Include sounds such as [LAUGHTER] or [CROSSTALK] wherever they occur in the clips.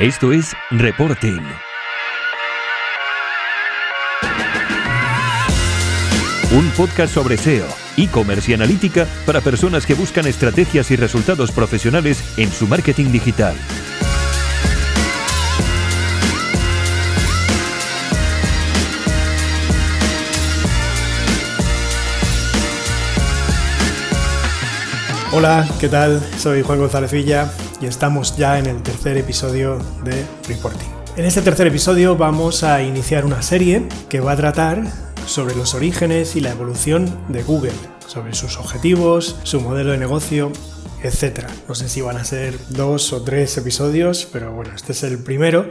Esto es Reporting. Un podcast sobre SEO, e-commerce y analítica para personas que buscan estrategias y resultados profesionales en su marketing digital. Hola, ¿qué tal? Soy Juan González Villa y estamos ya en el tercer episodio de Reporting. En este tercer episodio vamos a iniciar una serie que va a tratar sobre los orígenes y la evolución de Google, sobre sus objetivos, su modelo de negocio, etc. No sé si van a ser dos o tres episodios, pero bueno, este es el primero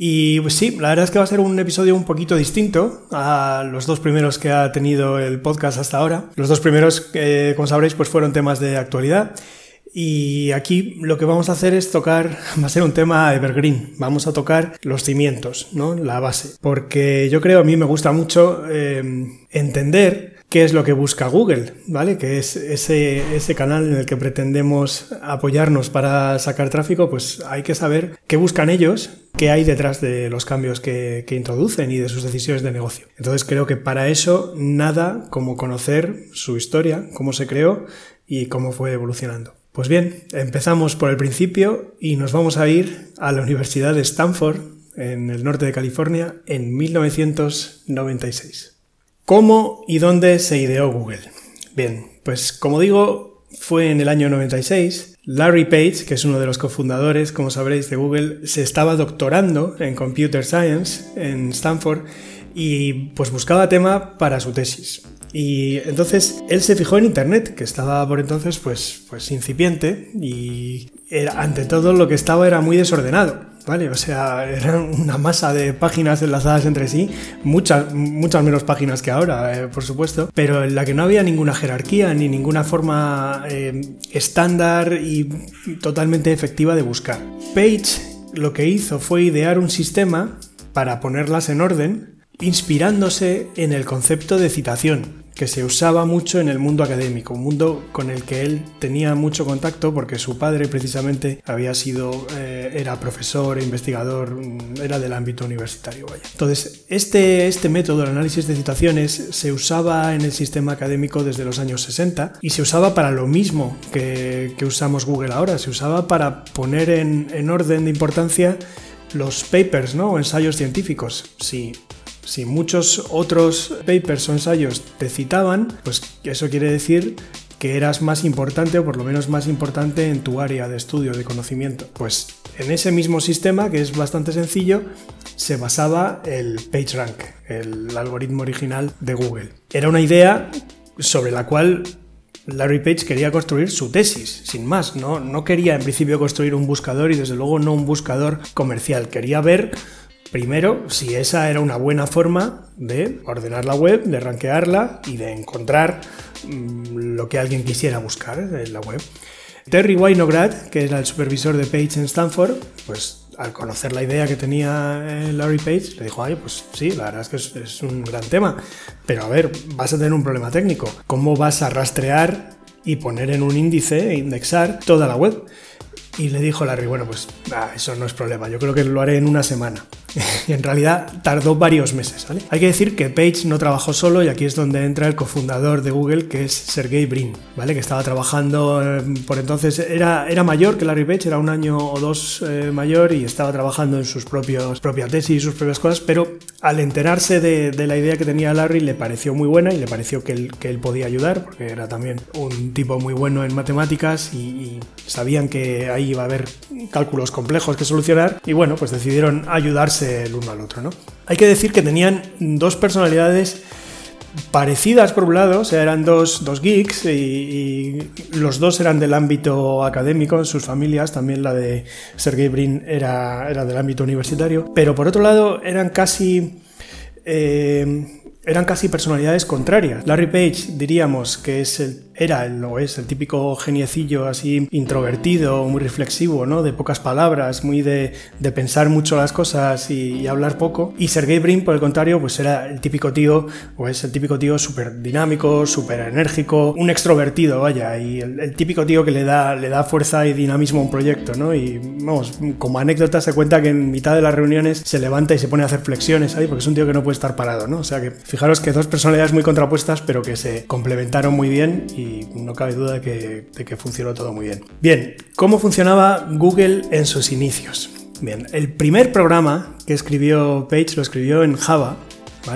y pues sí, la verdad es que va a ser un episodio un poquito distinto a los dos primeros que ha tenido el podcast hasta ahora. Los dos primeros, eh, como sabréis, pues fueron temas de actualidad. Y aquí lo que vamos a hacer es tocar, [LAUGHS] va a ser un tema evergreen, vamos a tocar los cimientos, ¿no? La base. Porque yo creo, a mí me gusta mucho eh, entender qué es lo que busca Google, ¿vale? Que es ese, canal en el que pretendemos apoyarnos para sacar tráfico, pues hay que saber qué buscan ellos, qué hay detrás de los cambios que introducen y de sus decisiones de negocio. Entonces creo que para eso nada como conocer su historia, cómo se creó y cómo fue evolucionando. Pues bien, empezamos por el principio y nos vamos a ir a la Universidad de Stanford, en el norte de California, en 1996. ¿Cómo y dónde se ideó Google? Bien, pues como digo, fue en el año 96. Larry Page, que es uno de los cofundadores, como sabréis, de Google, se estaba doctorando en Computer Science en Stanford y pues buscaba tema para su tesis. Y entonces él se fijó en Internet, que estaba por entonces pues, pues incipiente y ante todo lo que estaba era muy desordenado. ¿vale? O sea, era una masa de páginas enlazadas entre sí, muchas, muchas menos páginas que ahora, eh, por supuesto, pero en la que no había ninguna jerarquía ni ninguna forma eh, estándar y totalmente efectiva de buscar. Page lo que hizo fue idear un sistema para ponerlas en orden, inspirándose en el concepto de citación que se usaba mucho en el mundo académico, un mundo con el que él tenía mucho contacto porque su padre precisamente había sido, eh, era profesor, e investigador, mm, era del ámbito universitario. Entonces, este, este método, el análisis de citaciones, se usaba en el sistema académico desde los años 60 y se usaba para lo mismo que, usamos Google ahora, se usaba para poner en, en orden de importancia los papers, ¿no? O ensayos científicos. Si si muchos otros papers o ensayos te citaban, pues eso quiere decir que eras más importante o por lo menos más importante en tu área de estudio, de conocimiento. Pues en ese mismo sistema, que es bastante sencillo, se basaba el PageRank, el algoritmo original de Google. Era una idea sobre la cual Larry Page quería construir su tesis, sin más. No, no quería en principio construir un buscador y desde luego no un buscador comercial. Quería ver Primero, si esa era una buena forma de ordenar la web, de rankearla y de encontrar mm, lo que alguien quisiera buscar en la web. Terry Winograd, que era el supervisor de Page en Stanford, pues al conocer la idea que tenía eh, Larry Page, le dijo, ay, pues sí, la verdad es que es, un gran tema, pero a ver, vas a tener un problema técnico. ¿Cómo vas a rastrear y poner en un índice, e indexar toda la web? Y le dijo Larry, bueno, pues ah, eso no es problema, yo creo que lo haré en una semana. [LAUGHS] en realidad tardó varios meses. Hay que decir que Page no trabajó solo y aquí es donde entra el cofundador de Google, que es Sergey Brin, ¿vale? que estaba trabajando eh, por entonces, era, era mayor que Larry Page, era un año o dos eh, mayor y estaba trabajando en sus propios, propia tesis y sus propias cosas, pero al enterarse de, de, la idea que tenía Larry le pareció muy buena y le pareció que él, que él podía ayudar, porque era también un tipo muy bueno en matemáticas y, y sabían que ahí iba a haber cálculos complejos que solucionar y bueno, pues decidieron ayudarse el uno al otro, ¿no? Hay que decir que tenían dos personalidades parecidas por un lado, o sea, eran dos, dos geeks y, los dos eran del ámbito académico en sus familias, también la de Sergey Brin era, era del ámbito universitario, pero por otro lado eran casi... Eh, eran casi personalidades contrarias. Larry Page diríamos que es el, era el, o es el típico geniecillo así introvertido, muy reflexivo, ¿no? De pocas palabras, muy de, de pensar mucho las cosas y, hablar poco. Y Sergey Brin, por el contrario, pues era el típico tío, o es el típico tío súper dinámico, súper enérgico, un extrovertido, vaya, y el, típico tío que le da, le da fuerza y dinamismo a un proyecto, ¿no? Y vamos, como anécdota se cuenta que en mitad de las reuniones se levanta y se pone a hacer flexiones ahí, porque es un tío que no puede estar parado, ¿no? O sea que fijaros que dos personalidades muy contrapuestas, pero que se complementaron muy bien y no cabe duda de que, de que funcionó todo muy bien. Bien, ¿cómo funcionaba Google en sus inicios? Bien, el primer programa que escribió Page lo escribió en Java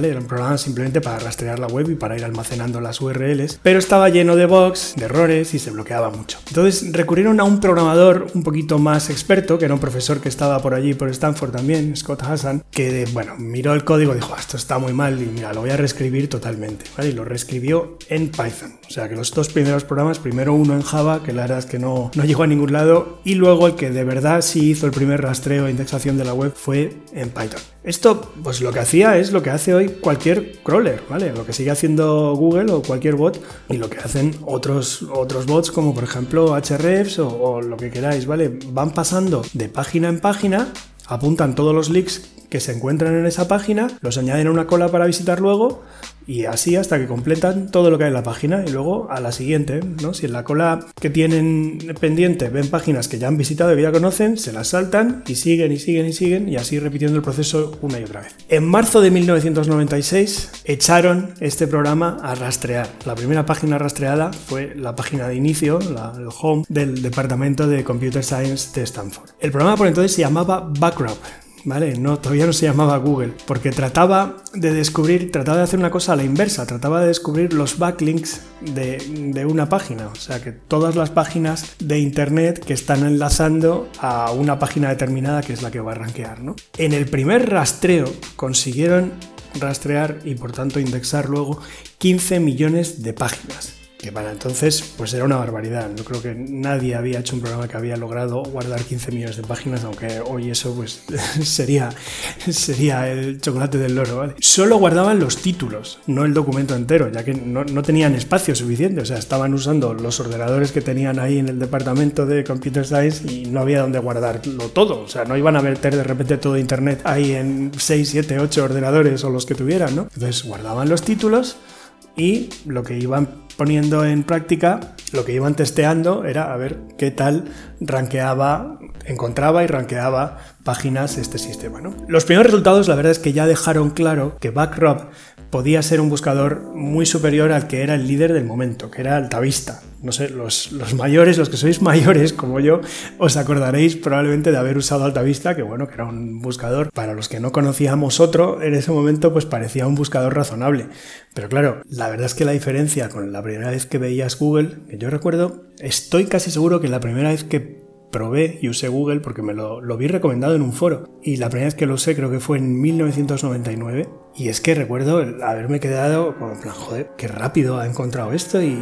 era un programa simplemente para rastrear la web y para ir almacenando las URLs, pero estaba lleno de bugs, de errores y se bloqueaba mucho. Entonces recurrieron a un programador un poquito más experto, que era un profesor que estaba por allí, por Stanford también, Scott Hassan, que, bueno, miró el código y dijo, ah, esto está muy mal y mira, lo voy a reescribir totalmente, Y lo reescribió en Python. O sea que los dos primeros programas, primero uno en Java, que la verdad es que no, no llegó a ningún lado, y luego el que de verdad sí hizo el primer rastreo e indexación de la web fue en Python. Esto, pues lo que hacía es lo que hace hoy cualquier crawler, ¿vale? Lo que sigue haciendo Google o cualquier bot y lo que hacen otros, otros bots como por ejemplo Hrefs o, o lo que queráis, ¿vale? Van pasando de página en página, apuntan todos los leaks que se encuentran en esa página, los añaden a una cola para visitar luego y así hasta que completan todo lo que hay en la página y luego a la siguiente, ¿no? Si en la cola que tienen pendiente ven páginas que ya han visitado y ya conocen, se las saltan y siguen y siguen y siguen y así repitiendo el proceso una y otra vez. En marzo de 1996 echaron este programa a rastrear. La primera página rastreada fue la página de inicio, el home del departamento de Computer Science de Stanford. El programa por entonces se llamaba Backrub ¿vale? No, todavía no se llamaba Google, porque trataba de descubrir, trataba de hacer una cosa a la inversa, trataba de descubrir los backlinks de, una página, o sea, que todas las páginas de Internet que están enlazando a una página determinada que es la que va a rankear, ¿no? En el primer rastreo consiguieron rastrear y por tanto indexar luego 15 millones de páginas que para entonces pues era una barbaridad. No creo que nadie había hecho un programa que había logrado guardar 15 millones de páginas, aunque hoy eso pues [LAUGHS] sería, sería el chocolate del loro, ¿vale? Solo guardaban los títulos, no el documento entero, ya que no, no tenían espacio suficiente, o sea, estaban usando los ordenadores que tenían ahí en el departamento de Computer Science y no había donde guardarlo todo, o sea, no iban a meter de repente todo Internet ahí en 6, 7, 8 ordenadores o los que tuvieran, ¿no? Entonces guardaban los títulos y lo que iban poniendo en práctica, lo que iban testeando era a ver qué tal ranqueaba, encontraba y ranqueaba páginas este sistema. ¿no? Los primeros resultados, la verdad es que ya dejaron claro que Backrub podía ser un buscador muy superior al que era el líder del momento, que era Altavista. No sé, los, los, mayores, los que sois mayores como yo, os acordaréis probablemente de haber usado Altavista, que bueno, que era un buscador. Para los que no conocíamos otro, en ese momento pues parecía un buscador razonable. Pero claro, la verdad es que la diferencia con la primera vez que veías Google, que yo recuerdo, estoy casi seguro que la primera vez que probé y usé Google porque me lo, vi recomendado en un foro. Y la primera vez que lo usé creo que fue en 1999. Y es que recuerdo haberme quedado como plan, joder, qué rápido ha encontrado esto y,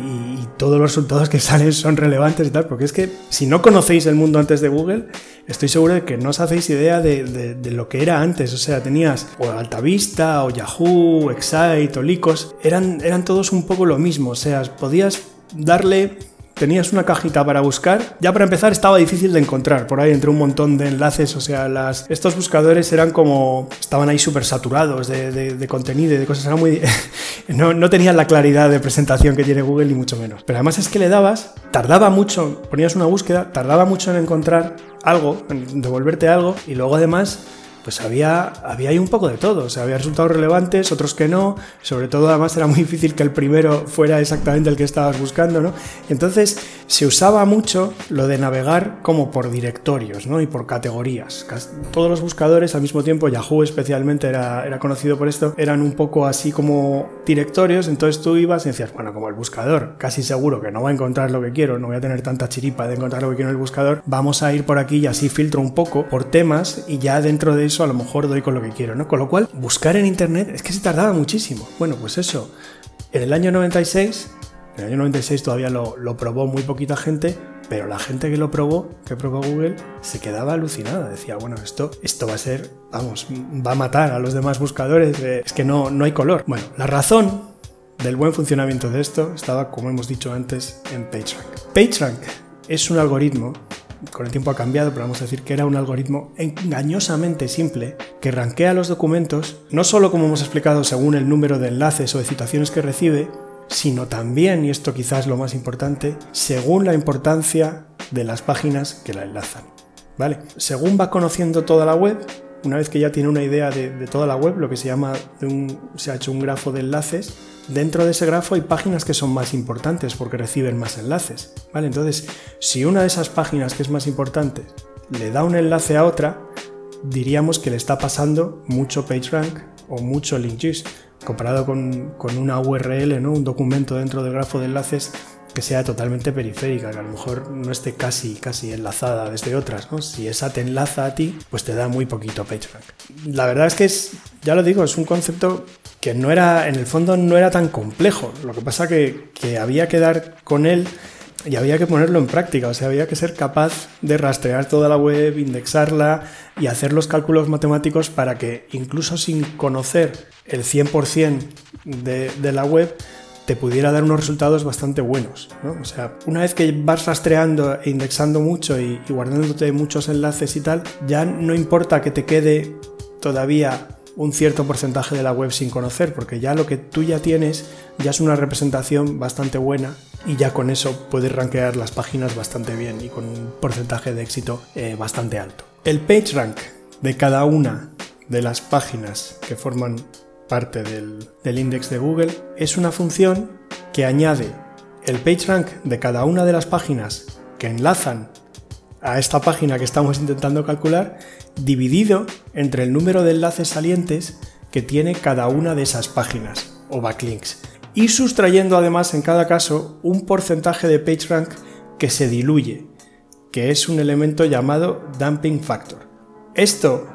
todos los resultados que [LAUGHS] salen son relevantes y tal. Porque es que si no conocéis el mundo antes de Google, estoy seguro de que no os hacéis idea de, lo que era antes. O sea, tenías o Altavista, o Yahoo, Excite, o Lycos. Eran, eran todos un poco lo mismo. O sea, podías darle tenías una cajita para buscar. Ya para empezar estaba difícil de encontrar por ahí entre un montón de enlaces. O sea, las, estos buscadores eran como. estaban ahí súper saturados de, contenido y de cosas. Era muy. [LAUGHS] no, no tenían la claridad de presentación que tiene Google, ni mucho menos. Pero además es que le dabas, tardaba mucho, ponías una búsqueda, tardaba mucho en encontrar algo, en devolverte algo, y luego además pues había, había ahí un poco de todo. O sea, había resultados relevantes, otros que no. Sobre todo, además, era muy difícil que el primero fuera exactamente el que estabas buscando, ¿no? Entonces, se usaba mucho lo de navegar como por directorios, ¿no? Y por categorías. Todos los buscadores, al mismo tiempo, Yahoo especialmente era, era conocido por esto, eran un poco así como directorios. Entonces tú ibas y decías, bueno, como el buscador, casi seguro que no va a encontrar lo que quiero, no voy a tener tanta chiripa de encontrar lo que quiero en el buscador, vamos a ir por aquí y así filtro un poco por temas y ya dentro de eso a lo mejor doy con lo que quiero, ¿no? Con lo cual, buscar en internet es que se tardaba muchísimo. Bueno, pues eso, en el año 96, en el año 96 todavía lo, probó muy poquita gente, pero la gente que lo probó, que probó Google, se quedaba alucinada. Decía, bueno, esto, esto va a ser, vamos, va a matar a los demás buscadores, eh, es que no, no hay color. Bueno, la razón del buen funcionamiento de esto estaba, como hemos dicho antes, en PageRank. PageRank es un algoritmo, con el tiempo ha cambiado, pero vamos a decir que era un algoritmo engañosamente simple que rankea los documentos, no solo como hemos explicado según el número de enlaces o de citaciones que recibe, sino también, y esto quizás es lo más importante, según la importancia de las páginas que la enlazan. ¿Vale? Según va conociendo toda la web, una vez que ya tiene una idea de, toda la web, lo que se llama, se ha hecho un grafo de enlaces, dentro de ese grafo hay páginas que son más importantes porque reciben más enlaces. ¿vale? Entonces, si una de esas páginas que es más importante le da un enlace a otra, diríamos que le está pasando mucho PageRank o mucho link comparado con, con, una URL, ¿no? un documento dentro del grafo de enlaces que sea totalmente periférica, que a lo mejor no esté casi, casi enlazada desde otras, ¿no? Si esa te enlaza a ti, pues te da muy poquito PageRank. La verdad es que es, ya lo digo, es un concepto que no era, en el fondo no era tan complejo. Lo que pasa que, que había que dar con él y había que ponerlo en práctica, o sea, había que ser capaz de rastrear toda la web, indexarla y hacer los cálculos matemáticos para que incluso sin conocer el 100% de, de la web, te pudiera dar unos resultados bastante buenos. O sea, una vez que vas rastreando e indexando mucho y, guardándote muchos enlaces y tal, ya no importa que te quede todavía un cierto porcentaje de la web sin conocer, porque ya lo que tú ya tienes ya es una representación bastante buena y ya con eso puedes rankear las páginas bastante bien y con un porcentaje de éxito eh, bastante alto. El PageRank de cada una de las páginas que forman parte del, del index de Google, es una función que añade el PageRank de cada una de las páginas que enlazan a esta página que estamos intentando calcular, dividido entre el número de enlaces salientes que tiene cada una de esas páginas o backlinks, y sustrayendo además en cada caso un porcentaje de PageRank que se diluye, que es un elemento llamado dumping factor. Esto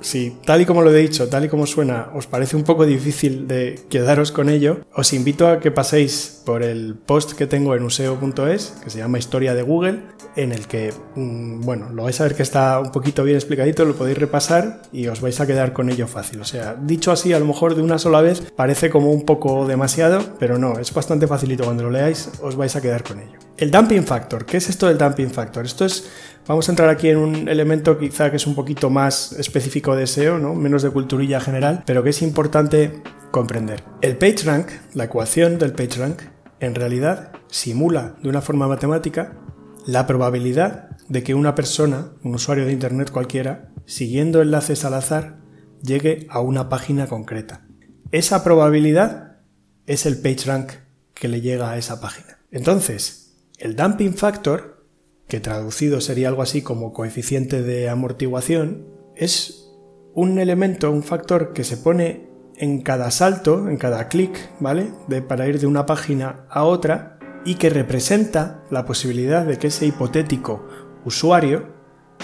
si tal y como lo he dicho, tal y como suena, os parece un poco difícil de quedaros con ello, os invito a que paséis por el post que tengo en useo.es, que se llama Historia de Google, en el que, mm, bueno, lo vais a ver que está un poquito bien explicadito, lo podéis repasar y os vais a quedar con ello fácil. O sea, dicho así, a lo mejor de una sola vez parece como un poco demasiado, pero no, es bastante facilito. Cuando lo leáis, os vais a quedar con ello. El dumping factor, ¿qué es esto del dumping factor? Esto es Vamos a entrar aquí en un elemento quizá que es un poquito más específico de SEO, ¿no? menos de culturilla general, pero que es importante comprender. El PageRank, la ecuación del PageRank, en realidad simula de una forma matemática la probabilidad de que una persona, un usuario de Internet cualquiera, siguiendo enlaces al azar, llegue a una página concreta. Esa probabilidad es el PageRank que le llega a esa página. Entonces, el dumping factor que traducido sería algo así como coeficiente de amortiguación, es un elemento, un factor que se pone en cada salto, en cada clic, ¿vale? De, para ir de una página a otra y que representa la posibilidad de que ese hipotético usuario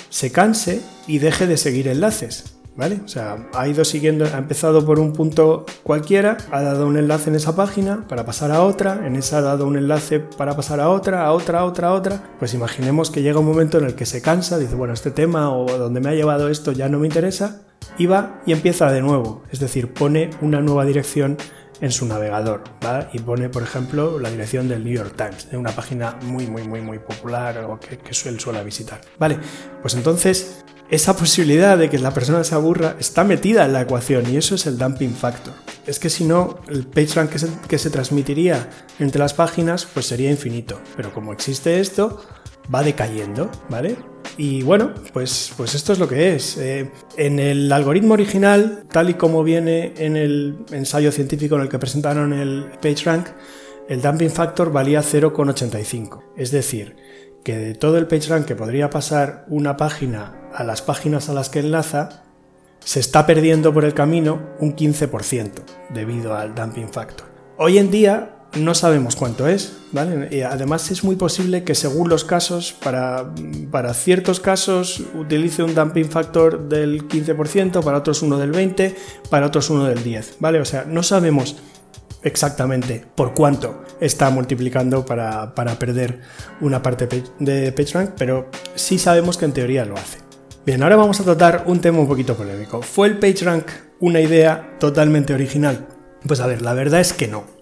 se canse y deje de seguir enlaces. ¿Vale? O sea, ha ido siguiendo, ha empezado por un punto cualquiera, ha dado un enlace en esa página para pasar a otra, en esa ha dado un enlace para pasar a otra, a otra, a otra, a otra. Pues imaginemos que llega un momento en el que se cansa, dice, bueno, este tema o donde me ha llevado esto ya no me interesa, y va y empieza de nuevo. Es decir, pone una nueva dirección en su navegador, ¿va? Y pone, por ejemplo, la dirección del New York Times, de una página muy, muy, muy, muy popular o que, que suele, suele visitar. Vale, pues entonces esa posibilidad de que la persona se aburra está metida en la ecuación y eso es el dumping factor. Es que si no, el PageRank que se, que se transmitiría entre las páginas pues sería infinito. Pero como existe esto, va decayendo, ¿vale? Y bueno, pues, pues esto es lo que es. Eh, en el algoritmo original, tal y como viene en el ensayo científico en el que presentaron el PageRank, el dumping factor valía 0,85. Es decir, que de todo el PageRank que podría pasar una página a las páginas a las que enlaza, se está perdiendo por el camino un 15% debido al dumping factor. Hoy en día no sabemos cuánto es, ¿vale? Y además es muy posible que según los casos, para, para ciertos casos utilice un dumping factor del 15%, para otros uno del 20%, para otros uno del 10%, ¿vale? O sea, no sabemos exactamente por cuánto está multiplicando para, perder una parte de PageRank, pero sí sabemos que en teoría lo hace. Bien, ahora vamos a tratar un tema un poquito polémico. ¿Fue el PageRank una idea totalmente original? Pues a ver, la verdad es que no.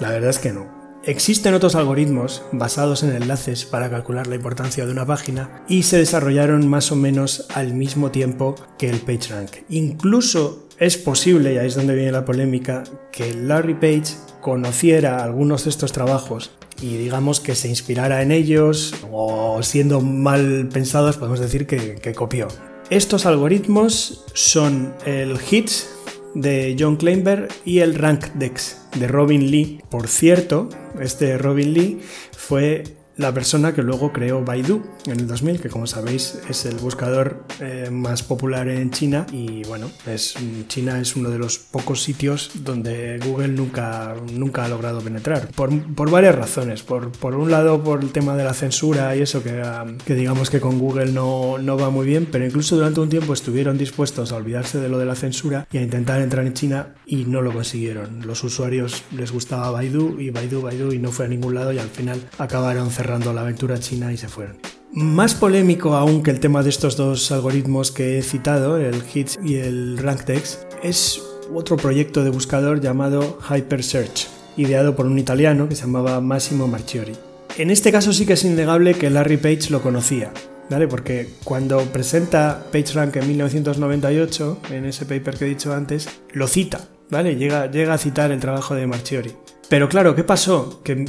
La verdad es que no. Existen otros algoritmos basados en enlaces para calcular la importancia de una página y se desarrollaron más o menos al mismo tiempo que el PageRank. Incluso es posible, y ahí es donde viene la polémica, que Larry Page conociera algunos de estos trabajos y digamos que se inspirara en ellos o siendo mal pensados podemos decir que, copió. Estos algoritmos son el HITS de John Kleinberg y el RankDex de Robin Lee. Por cierto, este Robin Lee fue la persona que luego creó Baidu en el 2000, que como sabéis es el buscador eh, más popular en China y bueno, es, China es uno de los pocos sitios donde Google nunca, nunca ha logrado penetrar, por, varias razones. Por, por, un lado, por el tema de la censura y eso, que, que digamos que con Google no, no va muy bien, pero incluso durante un tiempo estuvieron dispuestos a olvidarse de lo de la censura y a intentar entrar en China y no lo consiguieron. Los usuarios les gustaba Baidu y Baidu, Baidu y no fue a ningún lado y al final acabaron cerrando la aventura china y se fueron. Más polémico aún que el tema de estos dos algoritmos que he citado, el HITS y el RankText, es otro proyecto de buscador llamado HyperSearch, ideado por un italiano que se llamaba Massimo Marchiori. En este caso sí que es innegable que Larry Page lo conocía, ¿vale? Porque cuando presenta PageRank en 1998, en ese paper que he dicho antes, lo cita, ¿vale? Llega, llega a citar el trabajo de Marchiori. Pero claro, ¿qué pasó? Que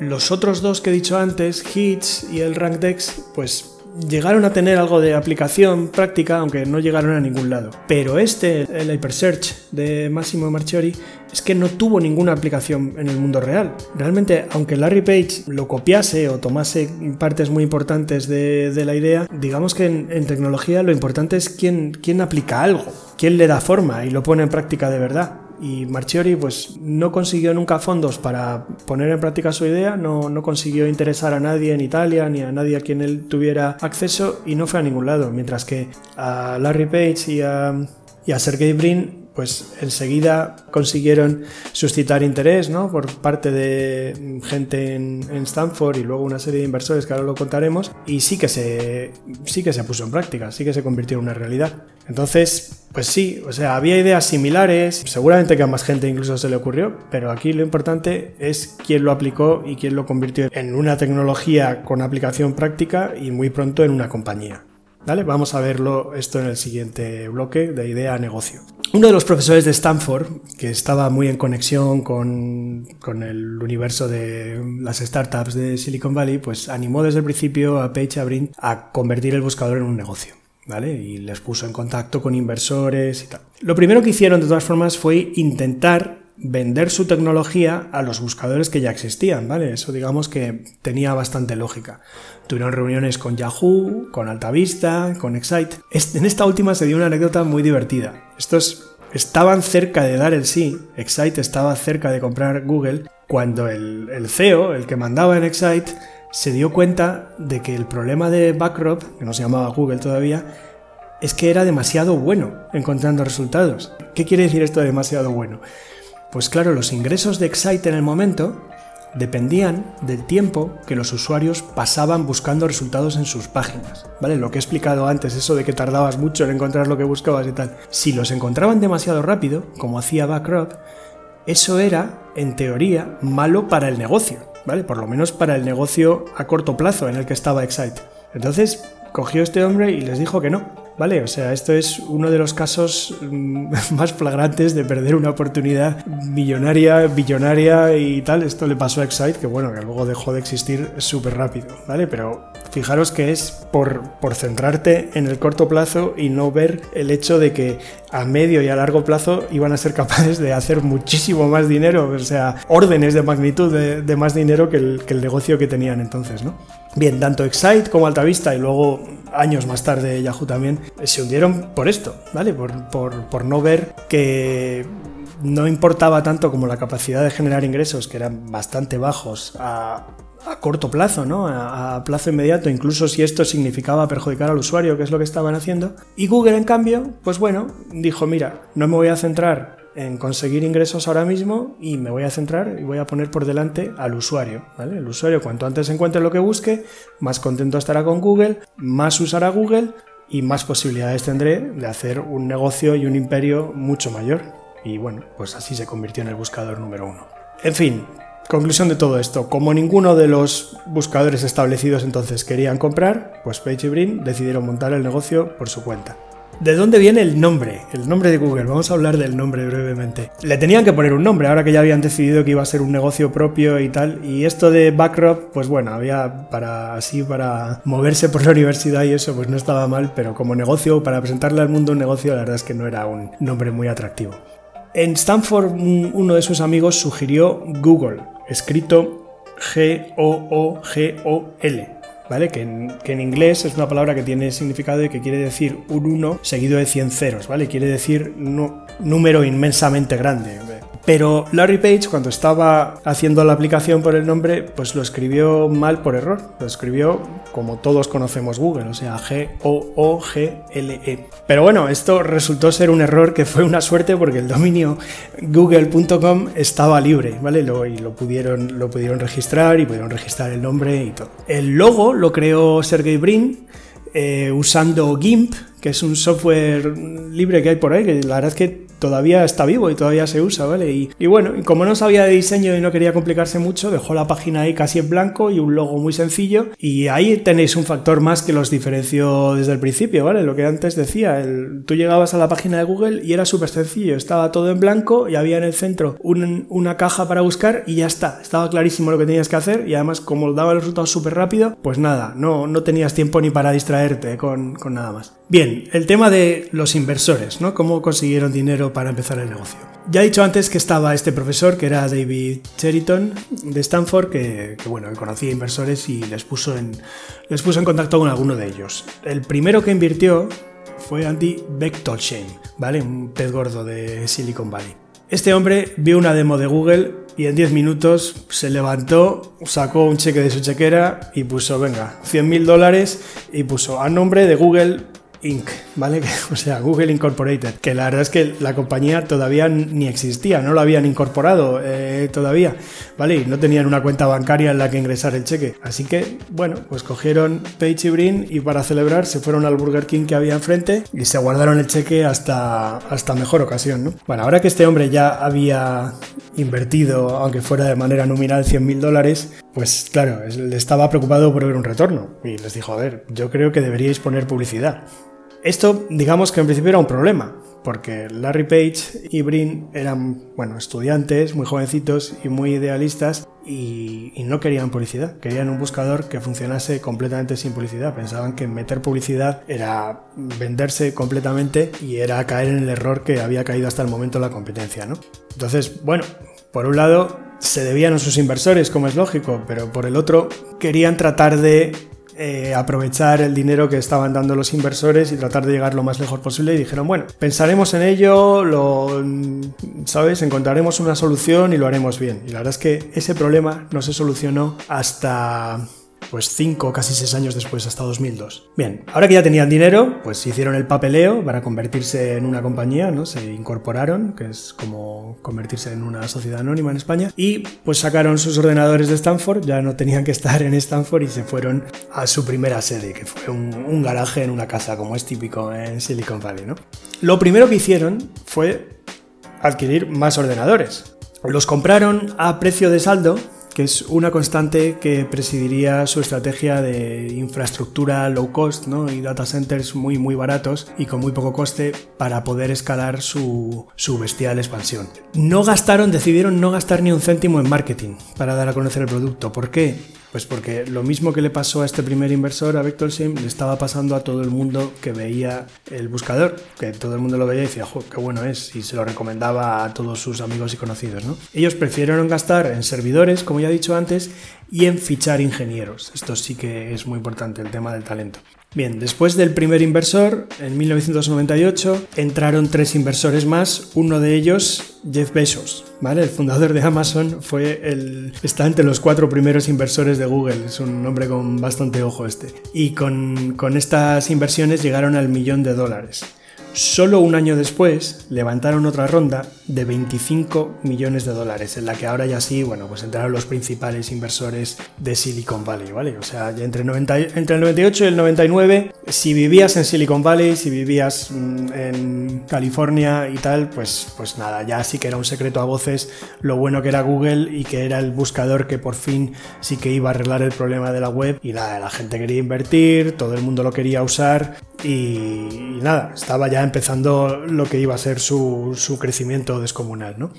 los otros dos que he dicho antes, Hits y el RankDex, pues llegaron a tener algo de aplicación práctica, aunque no llegaron a ningún lado. Pero este, el HyperSearch de Massimo Marchiori, es que no tuvo ninguna aplicación en el mundo real. Realmente, aunque Larry Page lo copiase o tomase partes muy importantes de, la idea, digamos que en, tecnología lo importante es quién, quién aplica algo, quién le da forma y lo pone en práctica de verdad y Marchiori pues no consiguió nunca fondos para poner en práctica su idea, no, no, consiguió interesar a nadie en Italia ni a nadie a quien él tuviera acceso y no fue a ningún lado, mientras que a Larry Page y a, y a Sergey Brin pues enseguida consiguieron suscitar interés ¿no? por parte de gente en, Stanford y luego una serie de inversores que ahora lo contaremos y sí que se sí que se puso en práctica, sí que se convirtió en una realidad. Entonces, pues sí, o sea, había ideas similares, seguramente que a más gente incluso se le ocurrió, pero aquí lo importante es quién lo aplicó y quién lo convirtió en una tecnología con aplicación práctica y muy pronto en una compañía. ¿Vale? Vamos a verlo esto en el siguiente bloque de idea a negocio. Uno de los profesores de Stanford, que estaba muy en conexión con, el universo de las startups de Silicon Valley, pues animó desde el principio a Page Abrin a convertir el buscador en un negocio. ¿Vale? Y les puso en contacto con inversores y tal. Lo primero que hicieron, de todas formas, fue intentar vender su tecnología a los buscadores que ya existían, ¿vale? Eso digamos que tenía bastante lógica. Tuvieron reuniones con Yahoo, con Altavista, con Excite. En esta última se dio una anécdota muy divertida. Estos estaban cerca de dar el sí, Excite estaba cerca de comprar Google, cuando el, el CEO, el que mandaba en Excite, se dio cuenta de que el problema de Backrop, que no se llamaba Google todavía, es que era demasiado bueno encontrando resultados. ¿Qué quiere decir esto de demasiado bueno? Pues claro, los ingresos de Excite en el momento dependían del tiempo que los usuarios pasaban buscando resultados en sus páginas. ¿Vale? Lo que he explicado antes, eso de que tardabas mucho en encontrar lo que buscabas y tal. Si los encontraban demasiado rápido, como hacía Backrop, eso era, en teoría, malo para el negocio, ¿vale? Por lo menos para el negocio a corto plazo en el que estaba Excite. Entonces, cogió este hombre y les dijo que no, ¿Vale? O sea, esto es uno de los casos mm, [LAUGHS] más flagrantes de perder una oportunidad millonaria, billonaria y tal. Esto le pasó a Excite, que bueno, que luego dejó de existir súper rápido, ¿vale? Pero fijaros que es por, por centrarte en el corto plazo y no ver el hecho de que a medio y a largo plazo iban a ser capaces de hacer muchísimo más dinero, o sea, órdenes de magnitud de, más dinero que el, que el negocio que tenían entonces, ¿no? Bien, tanto Excite como Altavista y luego años más tarde Yahoo también, se hundieron por esto, ¿vale? Por, no ver que no importaba tanto como la capacidad de generar ingresos, que eran bastante bajos a, corto plazo, ¿no? A, a, plazo inmediato, incluso si esto significaba perjudicar al usuario, que es lo que estaban haciendo. Y Google, en cambio, pues bueno, dijo, mira, no me voy a centrar en conseguir ingresos ahora mismo y me voy a centrar y voy a poner por delante al usuario. ¿vale? El usuario cuanto antes encuentre lo que busque, más contento estará con Google, más usará Google y más posibilidades tendré de hacer un negocio y un imperio mucho mayor. Y bueno, pues así se convirtió en el buscador número uno. En fin, Conclusión de todo esto, como ninguno de los buscadores establecidos entonces querían comprar, pues Page y Brin decidieron montar el negocio por su cuenta. ¿De dónde viene el nombre? El nombre de Google. Vamos a hablar del nombre brevemente. Le tenían que poner un nombre, ahora que ya habían decidido que iba a ser un negocio propio y tal. Y esto de Backdrop, pues bueno, había para así, para moverse por la universidad y eso, pues no estaba mal, pero como negocio, para presentarle al mundo un negocio, la verdad es que no era un nombre muy atractivo. En Stanford, uno de sus amigos sugirió Google, escrito G-O-O-G-O-L ¿vale? Que en, inglés es una palabra que tiene significado y que quiere decir un 1 seguido de 100 ceros, ¿vale? Quiere decir número inmensamente grande. Pero Larry Page, cuando estaba haciendo la aplicación por el nombre, pues lo escribió mal por error. Lo escribió como todos conocemos Google, o sea, G-O-O-G-L-E. Pero bueno, esto resultó ser un error que fue una suerte porque el dominio google.com estaba libre, ¿vale? y lo pudieron, lo pudieron registrar y pudieron registrar el nombre y todo. El logo lo creó Sergey Brin eh, usando GIMP, que es un software libre que hay por ahí, que la verdad es que todavía está vivo y todavía se usa, ¿vale? Y, bueno, como no sabía de diseño y no quería complicarse mucho, dejó la página ahí casi en blanco y un logo muy sencillo. Y ahí tenéis un factor más que los diferenció desde el principio, ¿vale? Lo que antes decía, el, tú llegabas a la página de Google y era súper sencillo, estaba todo en blanco y había en el centro una caja para buscar y ya está, estaba clarísimo lo que tenías que hacer y además como daba los resultados súper rápido, pues nada, no, no tenías tiempo ni para distraerte con, con nada más. Bien, el tema de los inversores, ¿no? ¿Cómo consiguieron dinero para empezar el negocio? Ya he dicho antes que estaba este profesor, que era David Cheriton, de Stanford, que, bueno, conocía inversores y les puso, en, les puso en contacto con alguno de ellos. El primero que invirtió fue Andy Bechtolsheim, ¿vale? Un pez gordo de Silicon Valley. Este hombre vio una demo de Google y en 10 minutos se levantó, sacó un cheque de su chequera y puso, venga, 100 mil dólares y puso a nombre de Google Inc., ¿vale? [LAUGHS] O sea, Google Incorporated, que la verdad es que la compañía todavía ni existía, no lo habían incorporado eh, todavía, ¿vale? Y no tenían una cuenta bancaria en la que ingresar el cheque. Así que, bueno, pues cogieron Page y Brin y para celebrar se fueron al Burger King que había enfrente y se guardaron el cheque hasta, hasta mejor ocasión, ¿no? Bueno, ahora que este hombre ya había invertido, aunque fuera de manera nominal, 100 mil dólares, pues claro, le estaba preocupado por ver un retorno y les dijo, a ver, yo creo que deberíais poner publicidad. Esto, digamos que en principio era un problema, porque Larry Page y Brin eran, bueno, estudiantes muy jovencitos y muy idealistas y, no querían publicidad, querían un buscador que funcionase completamente sin publicidad. Pensaban que meter publicidad era venderse completamente y era caer en el error que había caído hasta el momento la competencia, ¿no? Entonces, bueno, por un lado se debían a sus inversores, como es lógico, pero por el otro querían tratar de eh, aprovechar el dinero que estaban dando los inversores y tratar de llegar lo más lejos posible y dijeron, bueno, pensaremos en ello, lo, ¿sabes? Encontraremos una solución y lo haremos bien. Y la verdad es que ese problema no se solucionó hasta pues cinco, casi seis años después, hasta 2002. Bien, ahora que ya tenían dinero, pues hicieron el papeleo para convertirse en una compañía, ¿no? Se incorporaron, que es como convertirse en una sociedad anónima en España, y pues sacaron sus ordenadores de Stanford, ya no tenían que estar en Stanford y se fueron a su primera sede, que fue un, un garaje en una casa, como es típico en Silicon Valley, ¿no? Lo primero que hicieron fue adquirir más ordenadores. Los compraron a precio de saldo que es una constante que presidiría su estrategia de infraestructura low cost ¿no? y data centers muy muy baratos y con muy poco coste para poder escalar su, su bestial expansión. No gastaron, decidieron no gastar ni un céntimo en marketing para dar a conocer el producto. ¿Por qué? Pues porque lo mismo que le pasó a este primer inversor, a Sim, le estaba pasando a todo el mundo que veía el buscador, que todo el mundo lo veía y decía, qué bueno es, y se lo recomendaba a todos sus amigos y conocidos. ¿no? Ellos prefirieron gastar en servidores, como ya he dicho antes, y en fichar ingenieros. Esto sí que es muy importante, el tema del talento. Bien, después del primer inversor, en 1998, entraron tres inversores más, uno de ellos Jeff Bezos, ¿vale? El fundador de Amazon fue el, está entre los cuatro primeros inversores de Google, es un nombre con bastante ojo este. Y con, con estas inversiones llegaron al millón de dólares. Solo un año después levantaron otra ronda de 25 millones de dólares, en la que ahora ya sí, bueno, pues entraron los principales inversores de Silicon Valley, ¿vale? O sea, entre, 90, entre el 98 y el 99, si vivías en Silicon Valley, si vivías mm, en California y tal, pues, pues nada, ya sí que era un secreto a voces lo bueno que era Google y que era el buscador que por fin sí que iba a arreglar el problema de la web y la gente quería invertir, todo el mundo lo quería usar y, nada, estaba ya empezando lo que iba a ser su, su crecimiento descomunal, ¿no?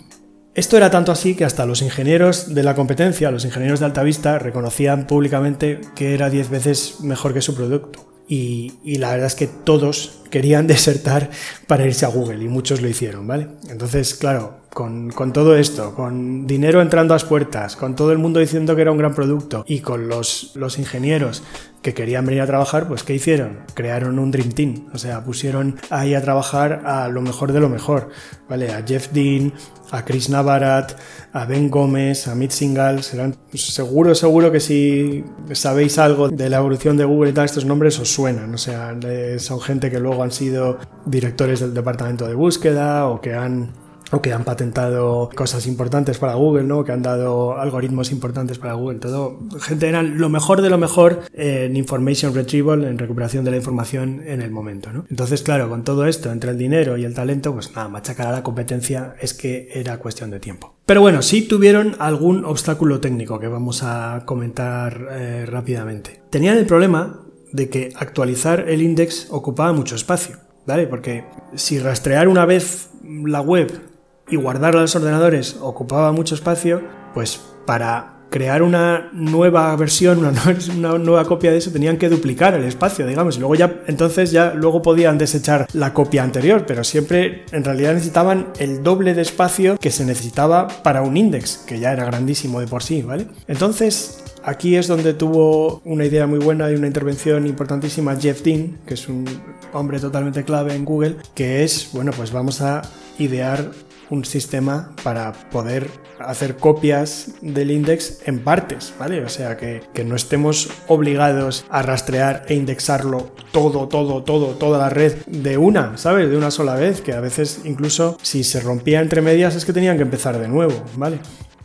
Esto era tanto así que hasta los ingenieros de la competencia, los ingenieros de alta vista, reconocían públicamente que era 10 veces mejor que su producto. Y, y, la verdad es que todos querían [LAUGHS] desertar para irse a Google y muchos lo hicieron, ¿vale? Entonces, claro, con, todo esto, con dinero entrando a las puertas, con todo el mundo diciendo que era un gran producto y con los, los ingenieros que querían venir a trabajar, pues ¿qué hicieron? Crearon un Dream Team, o sea, pusieron ahí a trabajar a lo mejor de lo mejor, ¿vale? A Jeff Dean, a Chris Navarat, a Ben Gómez, a Mitch Singal, serán seguro, seguro que si sabéis algo de la evolución de Google y tal, estos nombres os suenan, o sea, son gente que luego han sido directores del departamento de búsqueda o que han o que han patentado cosas importantes para Google, ¿no? que han dado algoritmos importantes para Google. Todo, gente, eran lo mejor de lo mejor en information retrieval, en recuperación de la información en el momento. ¿no? Entonces, claro, con todo esto, entre el dinero y el talento, pues nada, machacar a la competencia es que era cuestión de tiempo. Pero bueno, sí tuvieron algún obstáculo técnico que vamos a comentar eh, rápidamente. Tenían el problema de que actualizar el index ocupaba mucho espacio, ¿vale? Porque si rastrear una vez la web y guardar los ordenadores ocupaba mucho espacio, pues para crear una nueva versión, [LAUGHS] una, nueva copia de eso, tenían que duplicar el espacio, digamos, y luego ya, entonces ya luego podían desechar la copia anterior, pero siempre en realidad necesitaban el doble de espacio que se necesitaba para un index, que ya era grandísimo de por sí, ¿vale? Entonces, Aquí es donde tuvo una idea muy buena y una intervención importantísima Jeff Dean, que es un hombre totalmente clave en Google, que es, bueno, pues vamos a idear un sistema para poder hacer copias del index en partes, ¿vale? O sea, que, que, no estemos obligados a rastrear e indexarlo todo, todo, todo, toda la red de una, ¿sabes? De una sola vez, que a veces incluso si se rompía entre medias es que tenían que empezar de nuevo, ¿vale?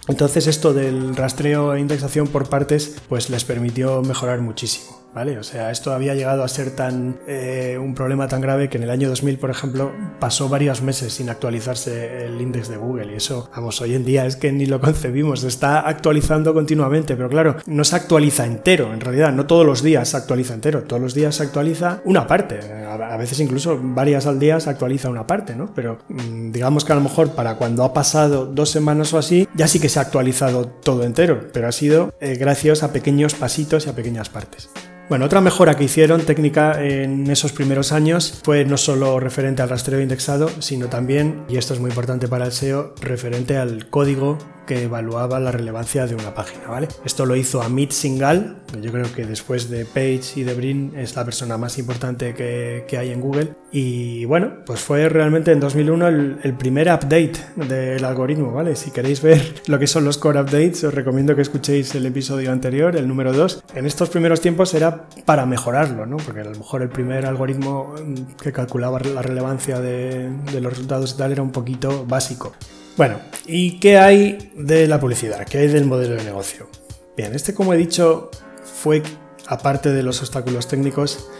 Entonces esto del rastreo e indexación por partes pues les permitió mejorar muchísimo. ¿Vale? O sea, esto había llegado a ser tan eh, un problema tan grave que en el año 2000, por ejemplo, pasó varios meses sin actualizarse el índice de Google y eso, vamos, hoy en día es que ni lo concebimos, está actualizando continuamente, pero claro, no se actualiza entero, en realidad, no todos los días se actualiza entero, todos los días se actualiza una parte, a veces incluso varias al día se actualiza una parte, ¿no? Pero mm, digamos que a lo mejor para cuando ha pasado dos semanas o así, ya sí que se ha actualizado todo entero, pero ha sido eh, gracias a pequeños pasitos y a pequeñas partes. Bueno, otra mejora que hicieron técnica en esos primeros años fue no solo referente al rastreo indexado, sino también, y esto es muy importante para el SEO, referente al código que evaluaba la relevancia de una página, ¿vale? Esto lo hizo Amit Singal, que yo creo que después de Page y de Brin es la persona más importante que, que hay en Google. Y bueno, pues fue realmente en 2001 el, el, primer update del algoritmo, ¿vale? Si queréis ver lo que son los core updates, os recomiendo que escuchéis el episodio anterior, el número 2. En estos primeros tiempos era para mejorarlo, ¿no? Porque a lo mejor el primer algoritmo que calculaba la relevancia de, de los resultados y tal era un poquito básico. Bueno, ¿y qué hay de la publicidad? ¿Qué hay del modelo de negocio? Bien, este como he dicho fue, aparte de los obstáculos técnicos,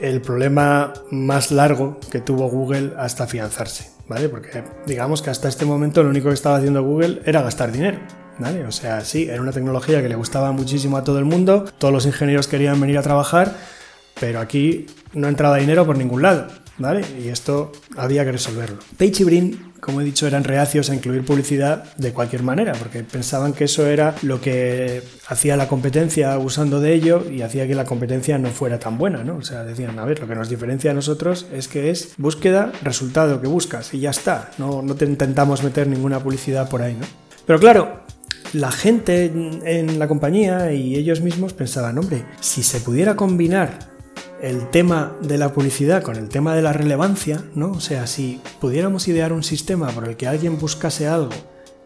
el problema más largo que tuvo Google hasta afianzarse, ¿vale? Porque digamos que hasta este momento lo único que estaba haciendo Google era gastar dinero. ¿Vale? O sea, sí, era una tecnología que le gustaba muchísimo a todo el mundo, todos los ingenieros querían venir a trabajar, pero aquí no entraba dinero por ningún lado, ¿vale? Y esto había que resolverlo. Page y Brin como he dicho, eran reacios a incluir publicidad de cualquier manera, porque pensaban que eso era lo que hacía la competencia usando de ello y hacía que la competencia no fuera tan buena, ¿no? O sea, decían, a ver, lo que nos diferencia a nosotros es que es búsqueda, resultado que buscas y ya está, no, no te intentamos meter ninguna publicidad por ahí, ¿no? Pero claro, la gente en la compañía y ellos mismos pensaban, hombre, si se pudiera combinar el tema de la publicidad con el tema de la relevancia, ¿no? O sea, si pudiéramos idear un sistema por el que alguien buscase algo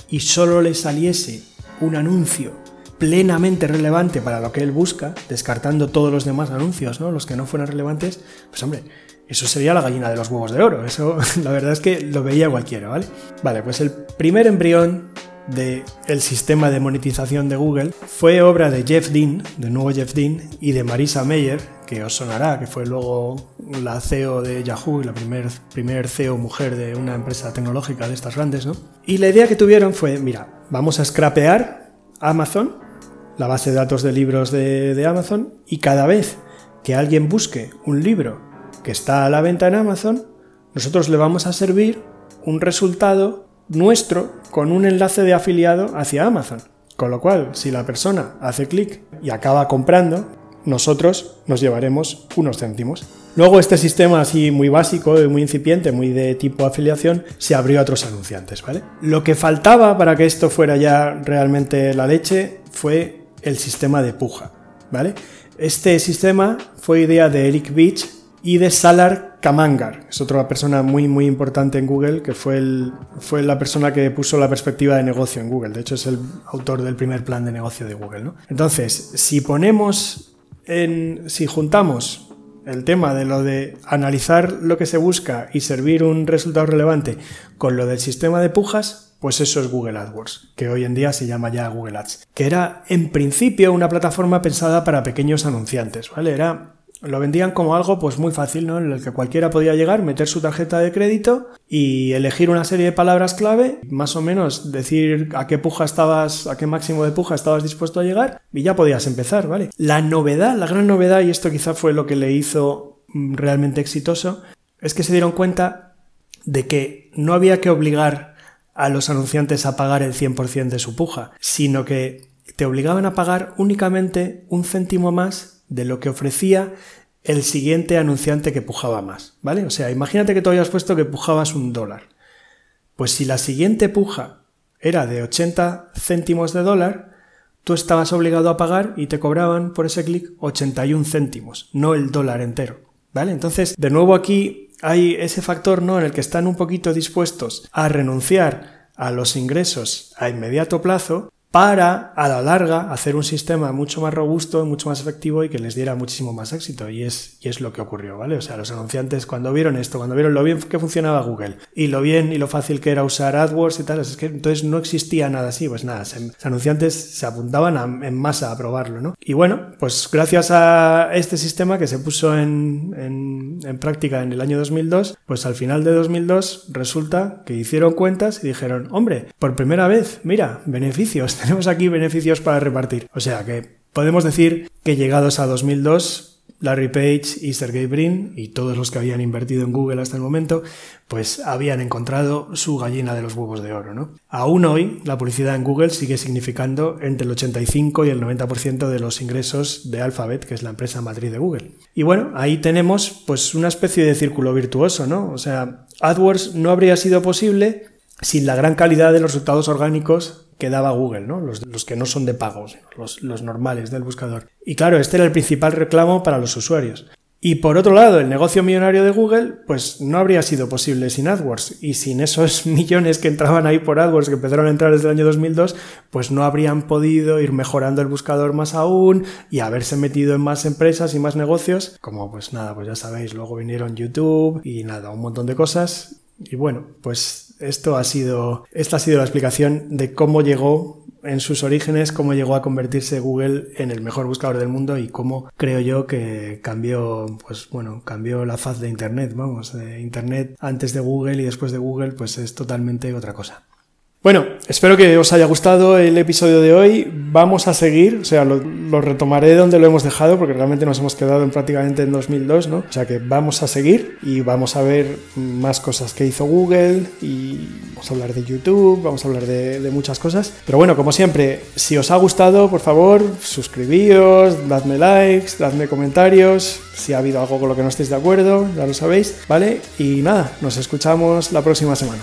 y solo le saliese un anuncio plenamente relevante para lo que él busca, descartando todos los demás anuncios, ¿no? Los que no fueran relevantes, pues hombre, eso sería la gallina de los huevos de oro. Eso, [LAUGHS] la verdad es que lo veía cualquiera, ¿vale? Vale, pues el primer embrión del el sistema de monetización de Google fue obra de Jeff Dean, de nuevo Jeff Dean, y de Marisa Mayer, que os sonará, que fue luego la CEO de Yahoo y la primer, CEO mujer de una empresa tecnológica de estas grandes, ¿no? Y la idea que tuvieron fue, mira, vamos a scrapear Amazon, la base de datos de libros de Amazon, y cada vez que alguien busque un libro que está a la venta en Amazon, nosotros le vamos a servir un resultado nuestro con un enlace de afiliado hacia Amazon. Con lo cual, si la persona hace clic y acaba comprando, nosotros nos llevaremos unos céntimos. Luego este sistema así muy básico, muy incipiente, muy de tipo afiliación, se abrió a otros anunciantes, ¿vale? Lo que faltaba para que esto fuera ya realmente la leche fue el sistema de puja, ¿vale? Este sistema fue idea de Eric Beach y de Salar Kamangar, es otra persona muy muy importante en Google, que fue, el, fue la persona que puso la perspectiva de negocio en Google, de hecho es el autor del primer plan de negocio de Google. ¿no? Entonces, si ponemos en, si juntamos el tema de lo de analizar lo que se busca y servir un resultado relevante con lo del sistema de pujas, pues eso es Google AdWords, que hoy en día se llama ya Google Ads, que era en principio una plataforma pensada para pequeños anunciantes, ¿vale? Era lo vendían como algo pues muy fácil, ¿no? En el que cualquiera podía llegar, meter su tarjeta de crédito y elegir una serie de palabras clave, más o menos decir a qué puja estabas, a qué máximo de puja estabas dispuesto a llegar y ya podías empezar, ¿vale? La novedad, la gran novedad, y esto quizá fue lo que le hizo mm, realmente exitoso, es que se dieron cuenta de que no había que obligar a los anunciantes a pagar el 100% de su puja, sino que te obligaban a pagar únicamente un céntimo más de lo que ofrecía el siguiente anunciante que pujaba más, ¿vale? O sea, imagínate que tú habías puesto que pujabas un dólar. Pues si la siguiente puja era de 80 céntimos de dólar, tú estabas obligado a pagar y te cobraban por ese clic 81 céntimos, no el dólar entero, ¿vale? Entonces, de nuevo aquí hay ese factor, ¿no? En el que están un poquito dispuestos a renunciar a los ingresos a inmediato plazo para, a la larga, hacer un sistema mucho más robusto, mucho más efectivo y que les diera muchísimo más éxito. Y es, y es lo que ocurrió, ¿vale? O sea, los anunciantes cuando vieron esto, cuando vieron lo bien que funcionaba Google y lo bien y lo fácil que era usar AdWords y tal, es que entonces no existía nada así, pues nada, los anunciantes se apuntaban en masa a probarlo, ¿no? Y bueno, pues gracias a este sistema que se puso en, en, en práctica en el año 2002, pues al final de 2002 resulta que hicieron cuentas y dijeron, hombre, por primera vez, mira, beneficios tenemos aquí beneficios para repartir. O sea que podemos decir que llegados a 2002, Larry Page y Sergey Brin y todos los que habían invertido en Google hasta el momento, pues habían encontrado su gallina de los huevos de oro, ¿no? Aún hoy, la publicidad en Google sigue significando entre el 85 y el 90% de los ingresos de Alphabet, que es la empresa matriz de Google. Y bueno, ahí tenemos pues una especie de círculo virtuoso, ¿no? O sea, AdWords no habría sido posible sin la gran calidad de los resultados orgánicos que daba Google, ¿no? Los, que no son de pagos, los, los normales del buscador. Y claro, este era el principal reclamo para los usuarios. Y por otro lado, el negocio millonario de Google, pues no habría sido posible sin AdWords. Y sin esos [LAUGHS] millones que entraban ahí por AdWords, que empezaron a entrar desde el año 2002, pues no habrían podido ir mejorando el buscador más aún y haberse metido en más empresas y más negocios. Como pues nada, pues ya sabéis, luego vinieron YouTube y nada, un montón de cosas. Y bueno, pues esto ha sido, esta ha sido la explicación de cómo llegó en sus orígenes, cómo llegó a convertirse Google en el mejor buscador del mundo y cómo creo yo que cambió, pues bueno, cambió la faz de Internet, vamos, de Internet antes de Google y después de Google, pues es totalmente otra cosa. Bueno, espero que os haya gustado el episodio de hoy. Vamos a seguir, o sea, lo, retomaré donde lo hemos dejado, porque realmente nos hemos quedado en prácticamente en 2002, ¿no? O sea que vamos a seguir y vamos a ver más cosas que hizo Google y vamos a hablar de YouTube, vamos a hablar de, de muchas cosas. Pero bueno, como siempre, si os ha gustado, por favor, suscribíos, dadme likes, dadme comentarios, si ha habido algo con lo que no estéis de acuerdo, ya lo sabéis, ¿vale? Y nada, nos escuchamos la próxima semana.